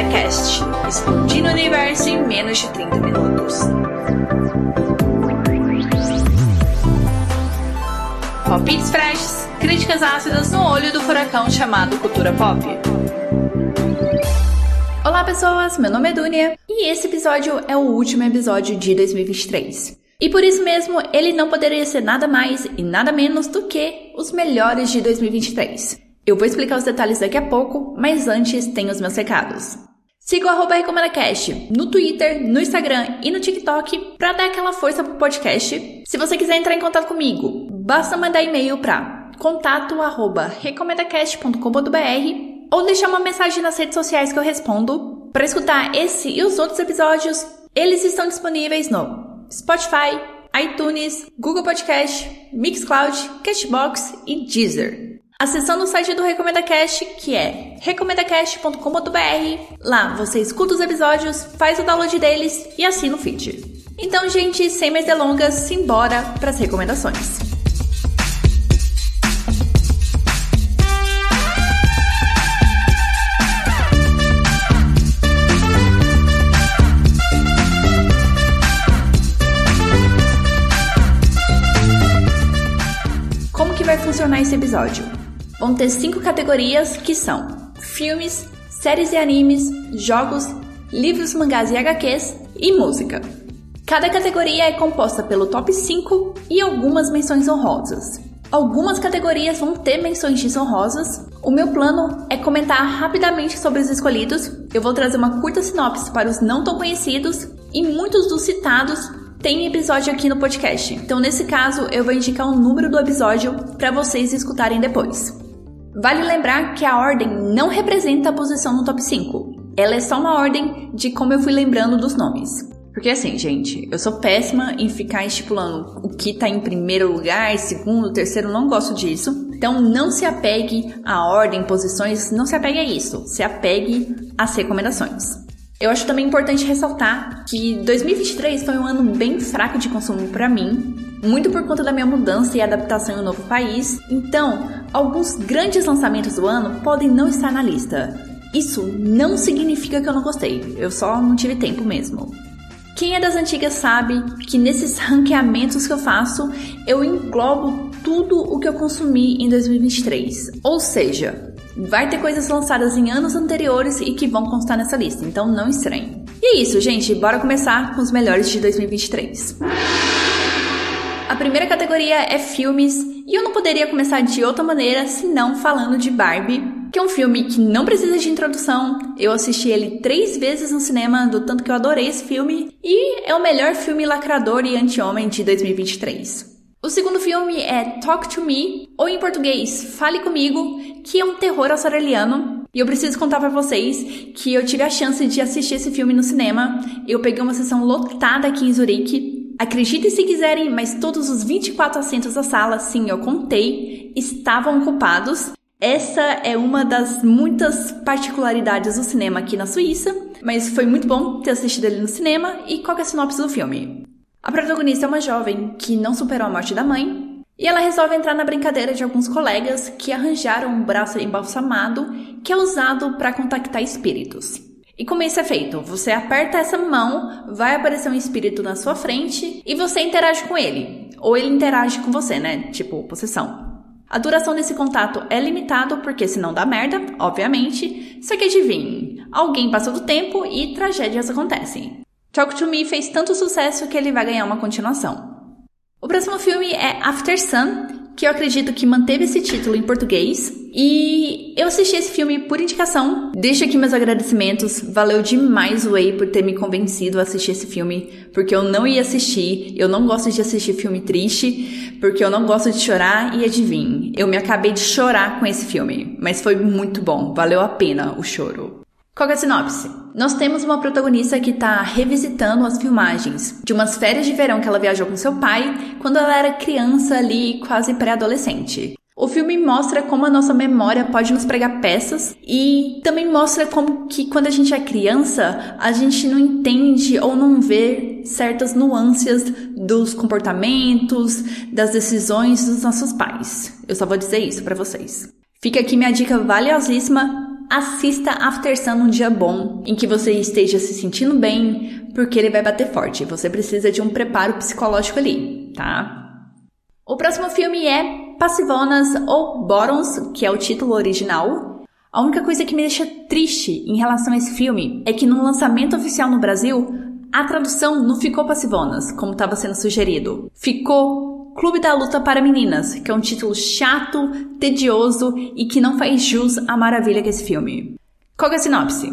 Recomenda Cast, explodindo o universo em menos de 30 minutos. Palpites freshes, críticas ácidas no olho do furacão chamado cultura pop. Olá pessoas, meu nome é Dunia e esse episódio é o último episódio de 2023. E por isso mesmo, ele não poderia ser nada mais e nada menos do que os melhores de 2023. Eu vou explicar os detalhes daqui a pouco, mas antes tem os meus recados. Siga o arroba RecomendaCast no Twitter, no Instagram e no TikTok para dar aquela força pro podcast. Se você quiser entrar em contato comigo, basta mandar e-mail para contato arroba recomendacast.com.br ou deixar uma mensagem nas redes sociais que eu respondo. Para escutar esse e os outros episódios, eles estão disponíveis no Spotify, iTunes, Google Podcast, Mixcloud, Cashbox e Deezer. Acessando o site do Recomenda Cast, que é recomendacast.com.br. Lá você escuta os episódios, faz o download deles e assina o feed. Então, gente, sem mais delongas, simbora para as recomendações. Como que vai funcionar esse episódio? Vão ter cinco categorias que são filmes, séries e animes, jogos, livros, mangás e HQs e música. Cada categoria é composta pelo top 5 e algumas menções honrosas. Algumas categorias vão ter menções honrosas. O meu plano é comentar rapidamente sobre os escolhidos. Eu vou trazer uma curta sinopse para os não tão conhecidos e muitos dos citados têm episódio aqui no podcast. Então, nesse caso, eu vou indicar o número do episódio para vocês escutarem depois. Vale lembrar que a ordem não representa a posição no top 5. Ela é só uma ordem de como eu fui lembrando dos nomes. Porque assim, gente, eu sou péssima em ficar estipulando o que tá em primeiro lugar, segundo, terceiro, não gosto disso. Então não se apegue à ordem, posições, não se apegue a isso. Se apegue às recomendações. Eu acho também importante ressaltar que 2023 foi um ano bem fraco de consumo para mim, muito por conta da minha mudança e adaptação em um novo país. Então, alguns grandes lançamentos do ano podem não estar na lista. Isso não significa que eu não gostei, eu só não tive tempo mesmo. Quem é das antigas sabe que nesses ranqueamentos que eu faço, eu englobo tudo o que eu consumi em 2023. Ou seja, Vai ter coisas lançadas em anos anteriores e que vão constar nessa lista, então não estranhe. E é isso, gente, bora começar com os melhores de 2023. A primeira categoria é filmes, e eu não poderia começar de outra maneira senão falando de Barbie, que é um filme que não precisa de introdução. Eu assisti ele três vezes no cinema, do tanto que eu adorei esse filme, e é o melhor filme lacrador e anti-homem de 2023. O segundo filme é Talk to Me, ou em português, Fale Comigo, que é um terror australiano. E eu preciso contar para vocês que eu tive a chance de assistir esse filme no cinema. Eu peguei uma sessão lotada aqui em Zurique. Acreditem se quiserem, mas todos os 24 assentos da sala, sim, eu contei, estavam ocupados. Essa é uma das muitas particularidades do cinema aqui na Suíça, mas foi muito bom ter assistido ele no cinema. E qual é a sinopse do filme? A protagonista é uma jovem que não superou a morte da mãe e ela resolve entrar na brincadeira de alguns colegas que arranjaram um braço embalsamado que é usado para contactar espíritos. E como isso é feito? Você aperta essa mão, vai aparecer um espírito na sua frente e você interage com ele. Ou ele interage com você, né? Tipo, possessão. A duração desse contato é limitado porque senão dá merda, obviamente. Só que adivinhe, alguém passou do tempo e tragédias acontecem. Talk to Me fez tanto sucesso que ele vai ganhar uma continuação. O próximo filme é After Sun, que eu acredito que manteve esse título em português. E eu assisti esse filme por indicação. Deixo aqui meus agradecimentos. Valeu demais o Way por ter me convencido a assistir esse filme, porque eu não ia assistir. Eu não gosto de assistir filme triste, porque eu não gosto de chorar. E adivinhe, eu me acabei de chorar com esse filme, mas foi muito bom. Valeu a pena o choro. Qual é a sinopse? Nós temos uma protagonista que está revisitando as filmagens de umas férias de verão que ela viajou com seu pai quando ela era criança ali, quase pré-adolescente. O filme mostra como a nossa memória pode nos pregar peças e também mostra como que quando a gente é criança, a gente não entende ou não vê certas nuances dos comportamentos, das decisões dos nossos pais. Eu só vou dizer isso para vocês. Fica aqui minha dica valiosíssima assista After Sun num dia bom, em que você esteja se sentindo bem, porque ele vai bater forte. Você precisa de um preparo psicológico ali, tá? O próximo filme é Passivonas ou Bottoms, que é o título original. A única coisa que me deixa triste em relação a esse filme é que no lançamento oficial no Brasil, a tradução não ficou Passivonas, como estava sendo sugerido. Ficou Clube da Luta para Meninas, que é um título chato, tedioso e que não faz jus à maravilha que é esse filme. Qual é a sinopse?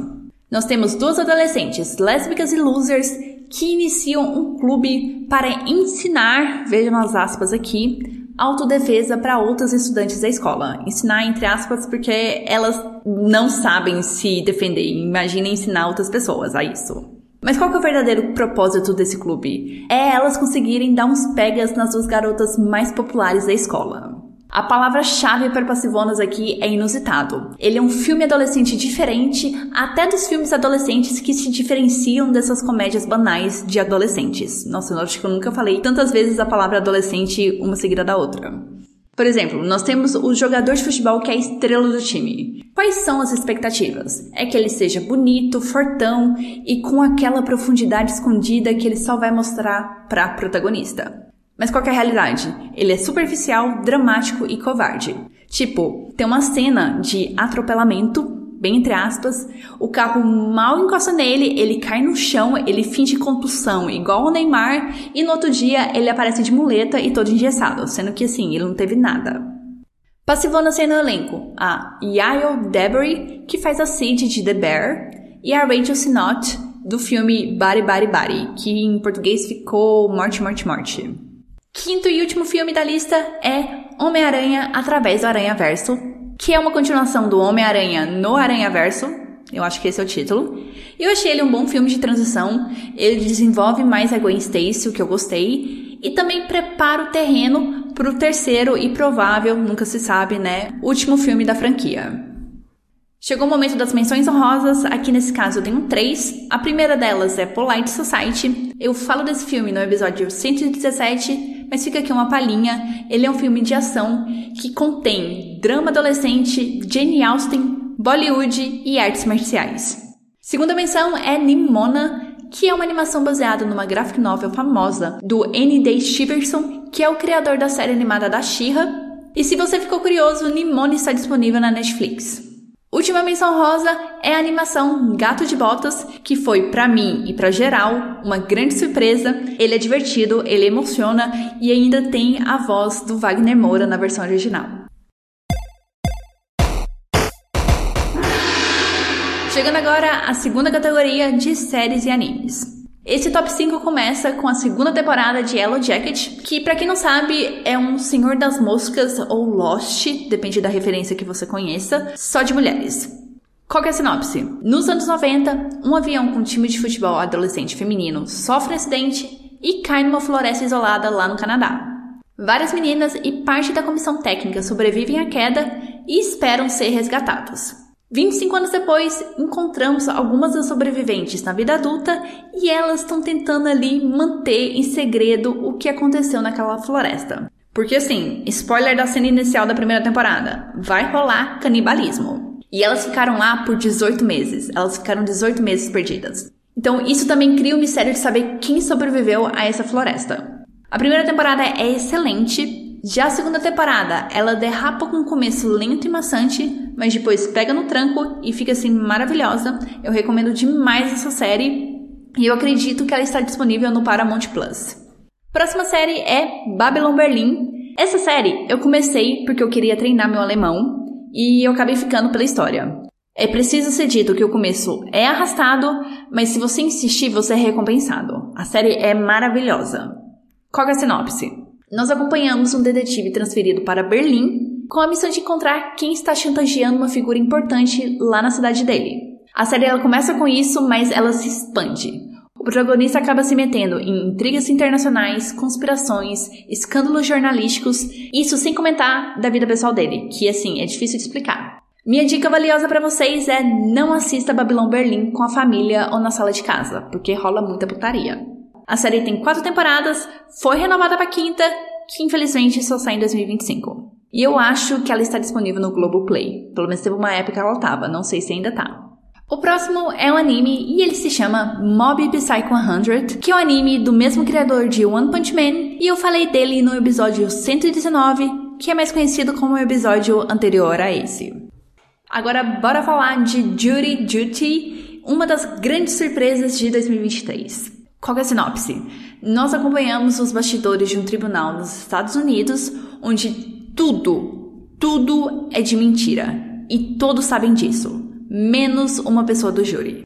Nós temos duas adolescentes, lésbicas e losers, que iniciam um clube para ensinar, vejam as aspas aqui, autodefesa para outras estudantes da escola. Ensinar entre aspas porque elas não sabem se defender. Imagina ensinar outras pessoas a isso. Mas qual que é o verdadeiro propósito desse clube? É elas conseguirem dar uns pegas nas duas garotas mais populares da escola. A palavra-chave para Passivonas aqui é inusitado. Ele é um filme adolescente diferente, até dos filmes adolescentes que se diferenciam dessas comédias banais de adolescentes. Nossa, eu acho que eu nunca falei tantas vezes a palavra adolescente uma seguida da outra. Por exemplo, nós temos o jogador de futebol que é a estrela do time. Quais são as expectativas? É que ele seja bonito, fortão e com aquela profundidade escondida que ele só vai mostrar para a protagonista. Mas qual é a realidade? Ele é superficial, dramático e covarde. Tipo, tem uma cena de atropelamento, bem entre aspas, o carro mal encosta nele, ele cai no chão, ele finge contusão, igual o Neymar, e no outro dia ele aparece de muleta e todo engessado, sendo que assim, ele não teve nada. Passivona cena no elenco, a Yael Debary, que faz a Sid de The Bear, e a Rachel Sinot, do filme Body Body Body, que em português ficou Morte, Morte, Morte. Quinto e último filme da lista é Homem-Aranha através do Aranha Verso, que é uma continuação do Homem-Aranha no Aranha Verso. Eu acho que esse é o título. E eu achei ele um bom filme de transição. Ele desenvolve mais a Gwen Stacy, o que eu gostei, e também prepara o terreno para o terceiro e provável, nunca se sabe, né, último filme da franquia. Chegou o momento das menções honrosas, aqui nesse caso eu tenho três. A primeira delas é Polite Society. Eu falo desse filme no episódio 117, mas fica aqui uma palhinha. Ele é um filme de ação que contém drama adolescente, Jane Austen, Bollywood e artes marciais. Segunda menção é Nimona, que é uma animação baseada numa graphic novel famosa do N.D. Shiverson, que é o criador da série animada da She-Ra. E se você ficou curioso, Nimona está disponível na Netflix. Última menção rosa é a animação Gato de Botas, que foi para mim e para geral uma grande surpresa. Ele é divertido, ele emociona e ainda tem a voz do Wagner Moura na versão original. Chegando agora à segunda categoria de séries e animes. Esse top 5 começa com a segunda temporada de Yellow Jacket, que para quem não sabe é um Senhor das Moscas ou Lost, depende da referência que você conheça, só de mulheres. Qual é a sinopse? Nos anos 90, um avião com um time de futebol adolescente feminino sofre um acidente e cai numa floresta isolada lá no Canadá. Várias meninas e parte da comissão técnica sobrevivem à queda e esperam ser resgatadas. 25 anos depois, encontramos algumas das sobreviventes na vida adulta e elas estão tentando ali manter em segredo o que aconteceu naquela floresta. Porque assim, spoiler da cena inicial da primeira temporada, vai rolar canibalismo. E elas ficaram lá por 18 meses. Elas ficaram 18 meses perdidas. Então, isso também cria o mistério de saber quem sobreviveu a essa floresta. A primeira temporada é excelente, já a segunda temporada, ela derrapa com um começo lento e maçante, mas depois pega no tranco e fica assim maravilhosa. Eu recomendo demais essa série e eu acredito que ela está disponível no Paramount Plus. Próxima série é Babylon Berlin. Essa série eu comecei porque eu queria treinar meu alemão e eu acabei ficando pela história. É preciso ser dito que o começo é arrastado, mas se você insistir, você é recompensado. A série é maravilhosa. Qual é a sinopse? Nós acompanhamos um detetive transferido para Berlim com a missão de encontrar quem está chantageando uma figura importante lá na cidade dele. A série ela começa com isso, mas ela se expande. O protagonista acaba se metendo em intrigas internacionais, conspirações, escândalos jornalísticos, isso sem comentar da vida pessoal dele, que assim é difícil de explicar. Minha dica valiosa para vocês é não assista Babylon Berlim com a família ou na sala de casa, porque rola muita putaria. A série tem quatro temporadas, foi renovada para quinta, que infelizmente só sai em 2025. E eu acho que ela está disponível no Globoplay. Pelo menos teve uma época ela estava, não sei se ainda tá. O próximo é um anime e ele se chama Mob Psycho 100, que é um anime do mesmo criador de One Punch Man, e eu falei dele no episódio 119, que é mais conhecido como o episódio anterior a esse. Agora bora falar de Judy Duty, uma das grandes surpresas de 2023. Qual é a sinopse? Nós acompanhamos os bastidores de um tribunal nos Estados Unidos, onde tudo, tudo é de mentira. E todos sabem disso menos uma pessoa do júri.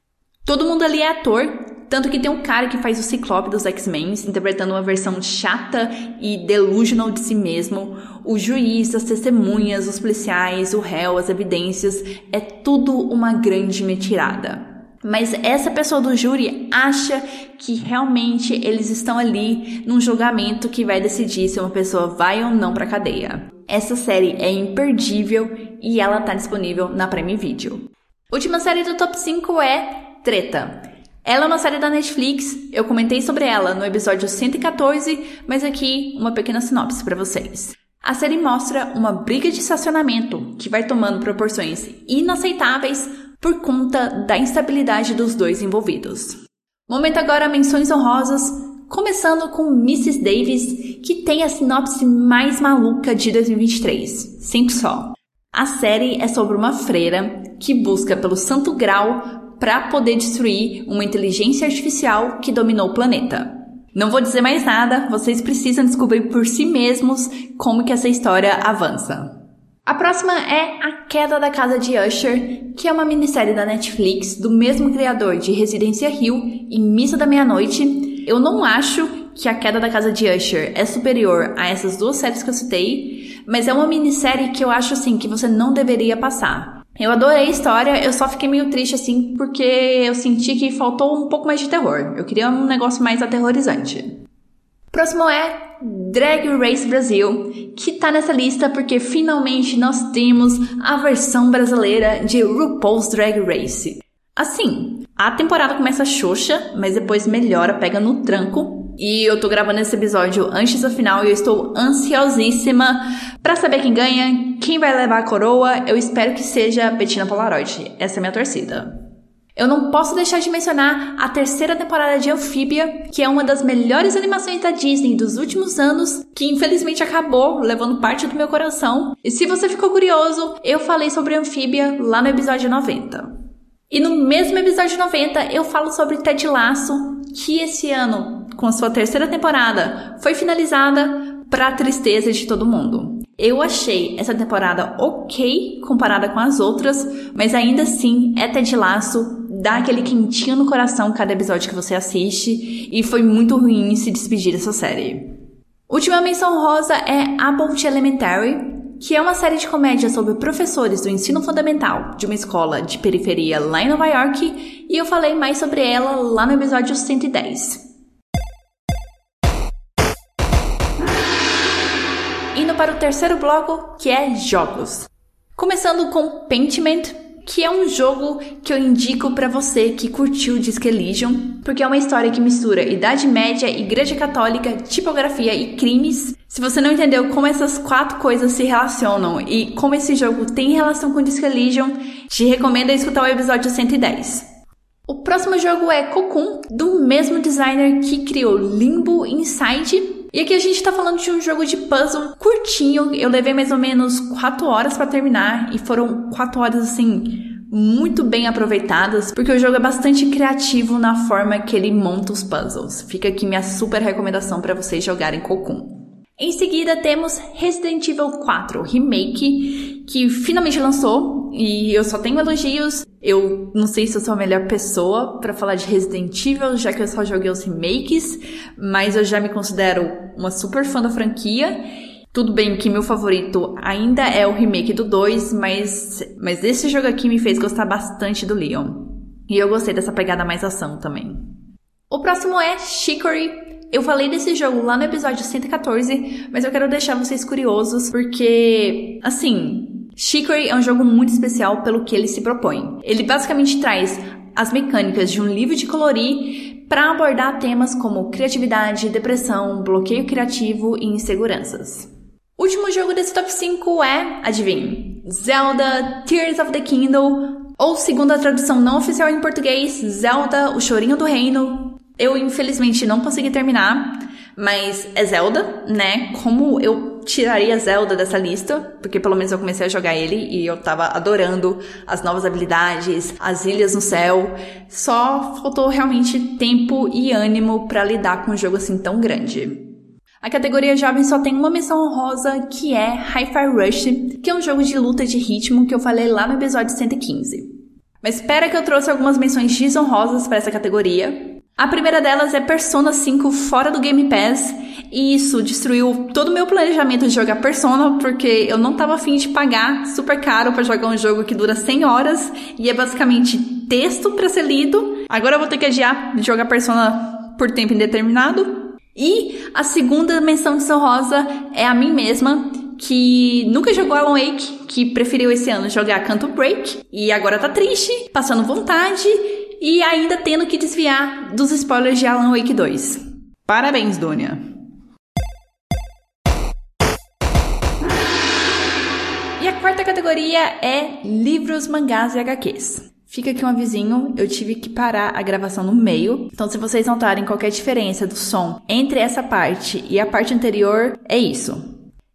Todo mundo ali é ator, tanto que tem um cara que faz o Ciclope dos X-Men, interpretando uma versão chata e delusional de si mesmo. O juiz, as testemunhas, os policiais, o réu, as evidências, é tudo uma grande mentirada. Mas essa pessoa do júri acha que realmente eles estão ali num julgamento que vai decidir se uma pessoa vai ou não para cadeia. Essa série é imperdível e ela está disponível na Prime Video. Última série do top 5 é Treta. Ela é uma série da Netflix, eu comentei sobre ela no episódio 114, mas aqui uma pequena sinopse para vocês. A série mostra uma briga de estacionamento que vai tomando proporções inaceitáveis por conta da instabilidade dos dois envolvidos. Momento agora menções honrosas, começando com Mrs. Davis, que tem a sinopse mais maluca de 2023. Sinto só. A série é sobre uma freira que busca pelo santo grau para poder destruir uma inteligência artificial que dominou o planeta. Não vou dizer mais nada, vocês precisam descobrir por si mesmos como que essa história avança. A próxima é A Queda da Casa de Usher, que é uma minissérie da Netflix do mesmo criador de Residência Hill e Missa da Meia-Noite. Eu não acho que A Queda da Casa de Usher é superior a essas duas séries que eu citei, mas é uma minissérie que eu acho assim que você não deveria passar. Eu adorei a história, eu só fiquei meio triste assim porque eu senti que faltou um pouco mais de terror. Eu queria um negócio mais aterrorizante. Próximo é Drag Race Brasil, que tá nessa lista porque finalmente nós temos a versão brasileira de RuPaul's Drag Race. Assim, a temporada começa xoxa, mas depois melhora, pega no tranco e eu tô gravando esse episódio antes da final e eu estou ansiosíssima para saber quem ganha, quem vai levar a coroa. Eu espero que seja Bettina Polaroid. Essa é a minha torcida. Eu não posso deixar de mencionar a terceira temporada de Amphibia, que é uma das melhores animações da Disney dos últimos anos, que infelizmente acabou levando parte do meu coração. E se você ficou curioso, eu falei sobre Amphibia lá no episódio 90. E no mesmo episódio 90 eu falo sobre Ted Lasso, que esse ano com a sua terceira temporada, foi finalizada para tristeza de todo mundo. Eu achei essa temporada ok comparada com as outras, mas ainda assim é Ted Laço, dá aquele quentinho no coração cada episódio que você assiste, e foi muito ruim se despedir dessa série. Última menção rosa é About Elementary, que é uma série de comédia sobre professores do ensino fundamental de uma escola de periferia lá em Nova York, e eu falei mais sobre ela lá no episódio 110. indo para o terceiro bloco, que é jogos. Começando com Paintment, que é um jogo que eu indico para você que curtiu Disc Elysium, porque é uma história que mistura Idade Média, Igreja Católica, tipografia e crimes. Se você não entendeu como essas quatro coisas se relacionam e como esse jogo tem relação com Disc Elysium, te recomendo escutar o episódio 110. O próximo jogo é Cocoon, do mesmo designer que criou Limbo Inside e aqui a gente tá falando de um jogo de puzzle curtinho. Eu levei mais ou menos 4 horas para terminar e foram 4 horas assim muito bem aproveitadas, porque o jogo é bastante criativo na forma que ele monta os puzzles. Fica aqui minha super recomendação para vocês jogarem Cocoon. Em seguida temos Resident Evil 4 Remake, que finalmente lançou e eu só tenho elogios. Eu não sei se eu sou a melhor pessoa para falar de Resident Evil, já que eu só joguei os remakes, mas eu já me considero uma super fã da franquia. Tudo bem que meu favorito ainda é o remake do 2, mas, mas esse jogo aqui me fez gostar bastante do Leon. E eu gostei dessa pegada mais ação também. O próximo é Chicory eu falei desse jogo lá no episódio 114, mas eu quero deixar vocês curiosos porque, assim, Chicory é um jogo muito especial pelo que ele se propõe. Ele basicamente traz as mecânicas de um livro de colorir para abordar temas como criatividade, depressão, bloqueio criativo e inseguranças. último jogo desse top 5 é, adivinhe, Zelda Tears of the Kingdom, ou segundo a tradução não oficial em português, Zelda O Chorinho do Reino. Eu infelizmente não consegui terminar, mas é Zelda, né? Como eu tiraria Zelda dessa lista, porque pelo menos eu comecei a jogar ele e eu tava adorando as novas habilidades, as ilhas no céu. Só faltou realmente tempo e ânimo para lidar com um jogo assim tão grande. A categoria jovem só tem uma menção honrosa, que é Hi-Fi Rush, que é um jogo de luta de ritmo que eu falei lá no episódio 115. Mas espera que eu trouxe algumas menções desonrosas para essa categoria. A primeira delas é Persona 5 fora do Game Pass, e isso destruiu todo o meu planejamento de jogar Persona, porque eu não tava afim de pagar super caro para jogar um jogo que dura 100 horas e é basicamente texto para ser lido. Agora eu vou ter que adiar de jogar Persona por tempo indeterminado. E a segunda menção de São Rosa é a mim mesma, que nunca jogou Alan Wake, que preferiu esse ano jogar Canto Break e agora tá triste, passando vontade e ainda tendo que desviar dos spoilers de Alan Wake 2. Parabéns, Dônia! E a quarta categoria é livros, mangás e HQs. Fica aqui um avisinho, eu tive que parar a gravação no meio. Então, se vocês notarem qualquer diferença do som entre essa parte e a parte anterior, é isso.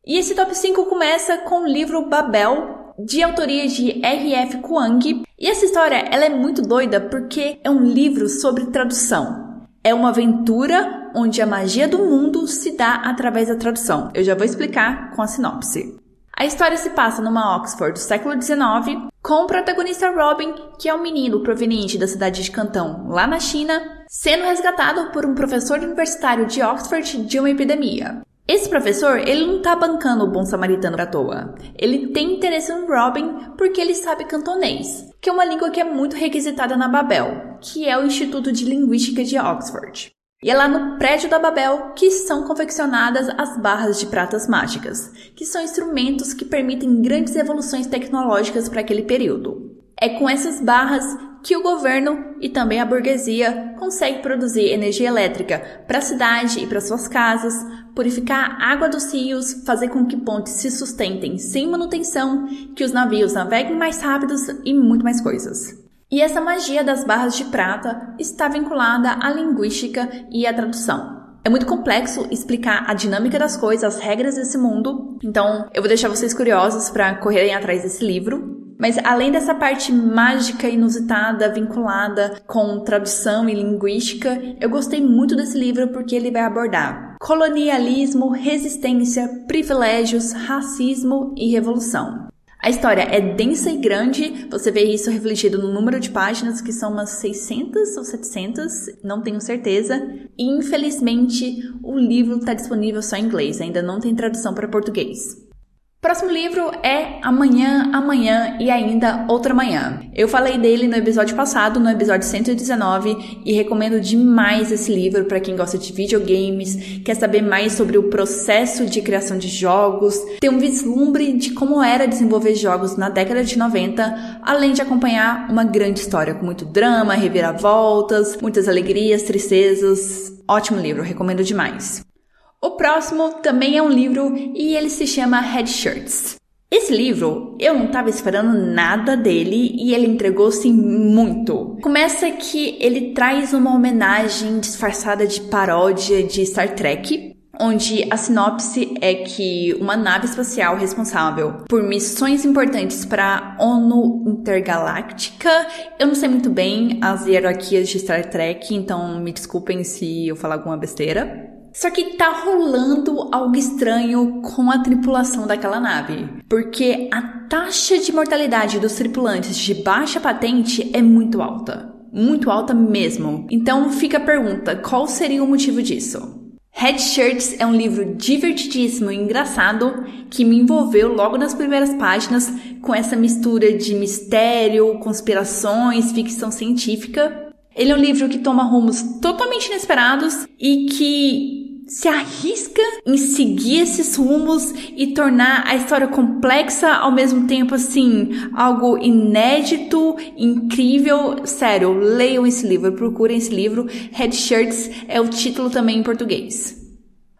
E esse top 5 começa com o livro Babel, de autoria de R.F. Kuang. E essa história, ela é muito doida porque é um livro sobre tradução. É uma aventura onde a magia do mundo se dá através da tradução. Eu já vou explicar com a sinopse. A história se passa numa Oxford do século XIX, com o protagonista Robin, que é um menino proveniente da cidade de Cantão, lá na China, sendo resgatado por um professor universitário de Oxford de uma epidemia. Esse professor, ele não tá bancando o bom samaritano à toa. Ele tem interesse no Robin porque ele sabe cantonês, que é uma língua que é muito requisitada na Babel, que é o Instituto de Linguística de Oxford. E é lá no prédio da Babel que são confeccionadas as barras de pratas mágicas, que são instrumentos que permitem grandes evoluções tecnológicas para aquele período. É com essas barras que o governo e também a burguesia consegue produzir energia elétrica para a cidade e para suas casas, purificar a água dos rios, fazer com que pontes se sustentem sem manutenção, que os navios naveguem mais rápidos e muito mais coisas. E essa magia das barras de prata está vinculada à linguística e à tradução. É muito complexo explicar a dinâmica das coisas, as regras desse mundo, então eu vou deixar vocês curiosos para correrem atrás desse livro. Mas além dessa parte mágica inusitada vinculada com tradução e linguística, eu gostei muito desse livro porque ele vai abordar colonialismo, resistência, privilégios, racismo e revolução. A história é densa e grande, você vê isso refletido no número de páginas, que são umas 600 ou 700, não tenho certeza. E infelizmente o livro está disponível só em inglês, ainda não tem tradução para português. Próximo livro é Amanhã, Amanhã e Ainda Outra Manhã. Eu falei dele no episódio passado, no episódio 119, e recomendo demais esse livro para quem gosta de videogames, quer saber mais sobre o processo de criação de jogos, ter um vislumbre de como era desenvolver jogos na década de 90, além de acompanhar uma grande história com muito drama, reviravoltas, muitas alegrias, tristezas. Ótimo livro, recomendo demais. O próximo também é um livro e ele se chama Head Shirts. Esse livro, eu não estava esperando nada dele e ele entregou-se muito. Começa que ele traz uma homenagem disfarçada de paródia de Star Trek, onde a sinopse é que uma nave espacial responsável por missões importantes para a ONU Intergaláctica, eu não sei muito bem as hierarquias de Star Trek, então me desculpem se eu falar alguma besteira. Só que tá rolando algo estranho com a tripulação daquela nave, porque a taxa de mortalidade dos tripulantes de baixa patente é muito alta. Muito alta mesmo. Então fica a pergunta: qual seria o motivo disso? Head Shirts é um livro divertidíssimo e engraçado que me envolveu logo nas primeiras páginas com essa mistura de mistério, conspirações, ficção científica. Ele é um livro que toma rumos totalmente inesperados e que se arrisca em seguir esses rumos e tornar a história complexa ao mesmo tempo assim, algo inédito, incrível. Sério, leiam esse livro, procurem esse livro. Head Shirts é o título também em português.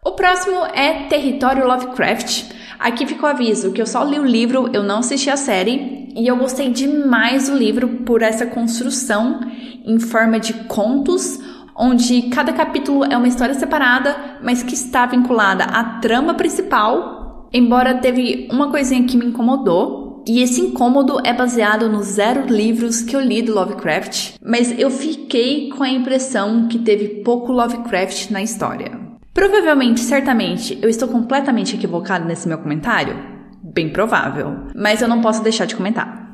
O próximo é Território Lovecraft. Aqui ficou o aviso que eu só li o livro, eu não assisti a série, e eu gostei demais do livro por essa construção em forma de contos, onde cada capítulo é uma história separada, mas que está vinculada à trama principal. Embora teve uma coisinha que me incomodou, e esse incômodo é baseado nos zero livros que eu li do Lovecraft, mas eu fiquei com a impressão que teve pouco Lovecraft na história. Provavelmente, certamente, eu estou completamente equivocado nesse meu comentário? Bem provável, mas eu não posso deixar de comentar.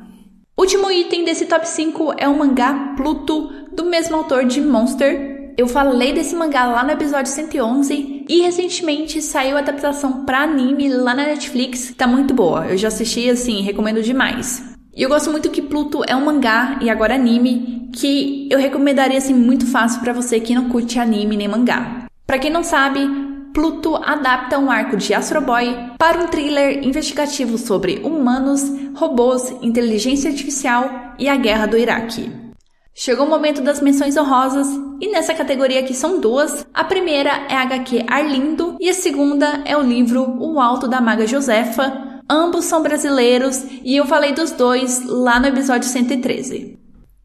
Último item desse top 5 é o mangá Pluto, do mesmo autor de Monster. Eu falei desse mangá lá no episódio 111 e recentemente saiu a adaptação para anime lá na Netflix. Tá muito boa, eu já assisti assim, recomendo demais. E eu gosto muito que Pluto é um mangá e agora anime que eu recomendaria assim muito fácil para você que não curte anime nem mangá. Para quem não sabe, Pluto adapta um arco de Astro Boy para um thriller investigativo sobre humanos, robôs, inteligência artificial e a guerra do Iraque. Chegou o momento das menções honrosas e nessa categoria aqui são duas. A primeira é a HQ Arlindo e a segunda é o livro O Alto da Maga Josefa. Ambos são brasileiros e eu falei dos dois lá no episódio 113.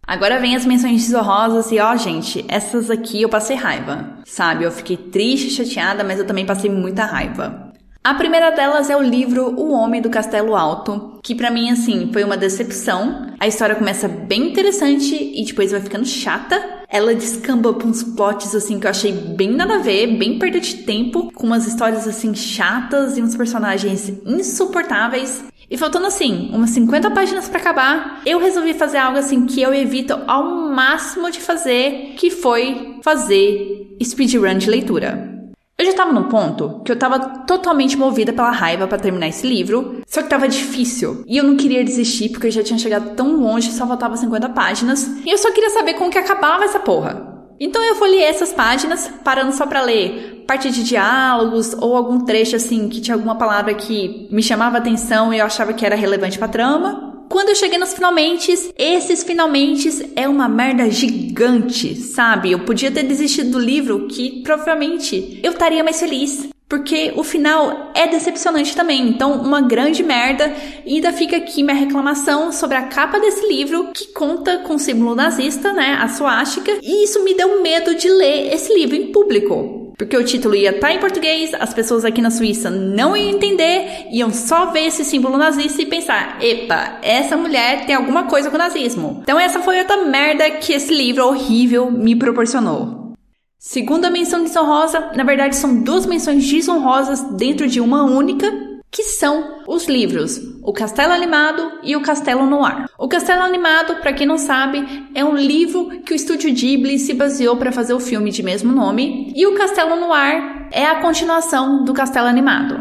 Agora vem as menções desonrosas e ó, gente, essas aqui eu passei raiva, sabe? Eu fiquei triste, chateada, mas eu também passei muita raiva. A primeira delas é o livro O Homem do Castelo Alto, que para mim assim foi uma decepção. A história começa bem interessante e depois vai ficando chata. Ela descamba pra uns plots assim que eu achei bem nada a ver, bem perda de tempo, com umas histórias assim chatas e uns personagens insuportáveis. E faltando assim, umas 50 páginas para acabar, eu resolvi fazer algo assim que eu evito ao máximo de fazer, que foi fazer speedrun de leitura. Eu já tava num ponto que eu tava totalmente movida pela raiva para terminar esse livro, só que tava difícil. E eu não queria desistir porque eu já tinha chegado tão longe, só faltava 50 páginas, e eu só queria saber como que acabava essa porra. Então eu folhei essas páginas, parando só para ler parte de diálogos ou algum trecho assim que tinha alguma palavra que me chamava atenção e eu achava que era relevante para trama. Quando eu cheguei nos finalmente, esses finalmente é uma merda gigante, sabe? Eu podia ter desistido do livro que provavelmente eu estaria mais feliz. Porque o final é decepcionante também. Então, uma grande merda. E ainda fica aqui minha reclamação sobre a capa desse livro, que conta com o símbolo nazista, né? A suástica. E isso me deu medo de ler esse livro em público. Porque o título ia estar tá em português, as pessoas aqui na Suíça não iam entender, iam só ver esse símbolo nazista e pensar: epa, essa mulher tem alguma coisa com o nazismo. Então, essa foi outra merda que esse livro horrível me proporcionou. Segunda menção desonrosa, na verdade são duas menções desonrosas dentro de uma única, que são os livros O Castelo Animado e O Castelo no Ar. O Castelo Animado, para quem não sabe, é um livro que o estúdio Ghibli se baseou para fazer o filme de mesmo nome, e O Castelo no Ar é a continuação do Castelo Animado.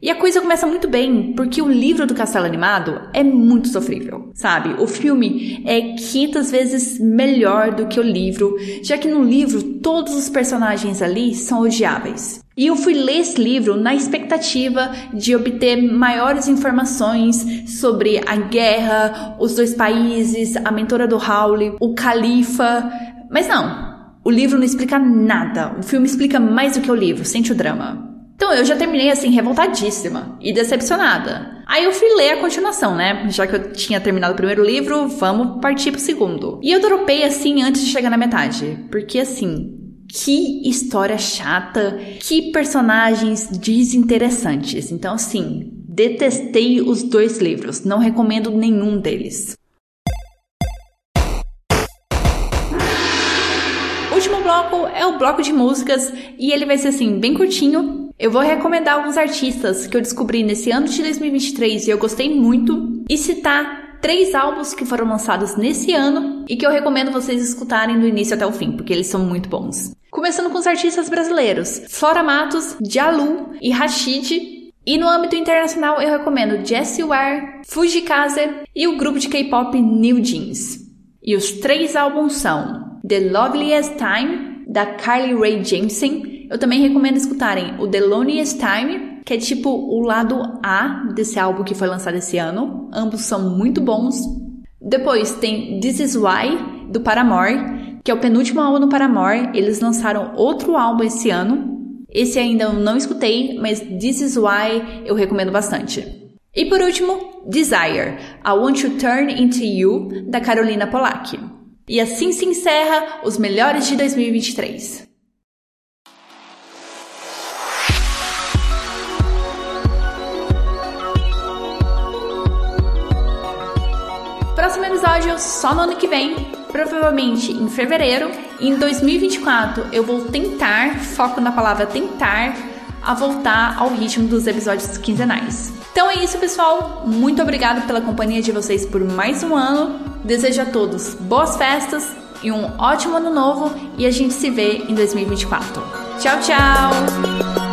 E a coisa começa muito bem, porque o livro do Castelo Animado é muito sofrível, sabe? O filme é 500 vezes melhor do que o livro, já que no livro todos os personagens ali são odiáveis. E eu fui ler esse livro na expectativa de obter maiores informações sobre a guerra, os dois países, a mentora do Howley, o califa. Mas não, o livro não explica nada. O filme explica mais do que o livro, sente o drama. Então eu já terminei assim, revoltadíssima e decepcionada. Aí eu fui ler a continuação, né? Já que eu tinha terminado o primeiro livro, vamos partir pro segundo. E eu dropei assim antes de chegar na metade. Porque assim, que história chata, que personagens desinteressantes. Então, assim, detestei os dois livros, não recomendo nenhum deles. O último bloco é o bloco de músicas e ele vai ser assim, bem curtinho, eu vou recomendar alguns artistas que eu descobri nesse ano de 2023 e eu gostei muito e citar três álbuns que foram lançados nesse ano e que eu recomendo vocês escutarem do início até o fim, porque eles são muito bons. Começando com os artistas brasileiros: Flora Matos, Jalu e Rashid. E no âmbito internacional eu recomendo Jessie Ware, Fujikaze e o grupo de K-pop New Jeans. E os três álbuns são The Loveliest Time, da Carly Rae Jepsen, eu também recomendo escutarem o The Loneliest Time, que é tipo o lado A desse álbum que foi lançado esse ano. Ambos são muito bons. Depois tem This Is Why, do Paramore, que é o penúltimo álbum do Paramore. Eles lançaram outro álbum esse ano. Esse ainda eu não escutei, mas This Is Why eu recomendo bastante. E por último, Desire, I Want to Turn Into You, da Carolina Polak. E assim se encerra os melhores de 2023. Próximo episódio só no ano que vem, provavelmente em fevereiro. Em 2024 eu vou tentar, foco na palavra tentar, a voltar ao ritmo dos episódios quinzenais. Então é isso, pessoal. Muito obrigado pela companhia de vocês por mais um ano. Desejo a todos boas festas e um ótimo ano novo e a gente se vê em 2024. Tchau, tchau!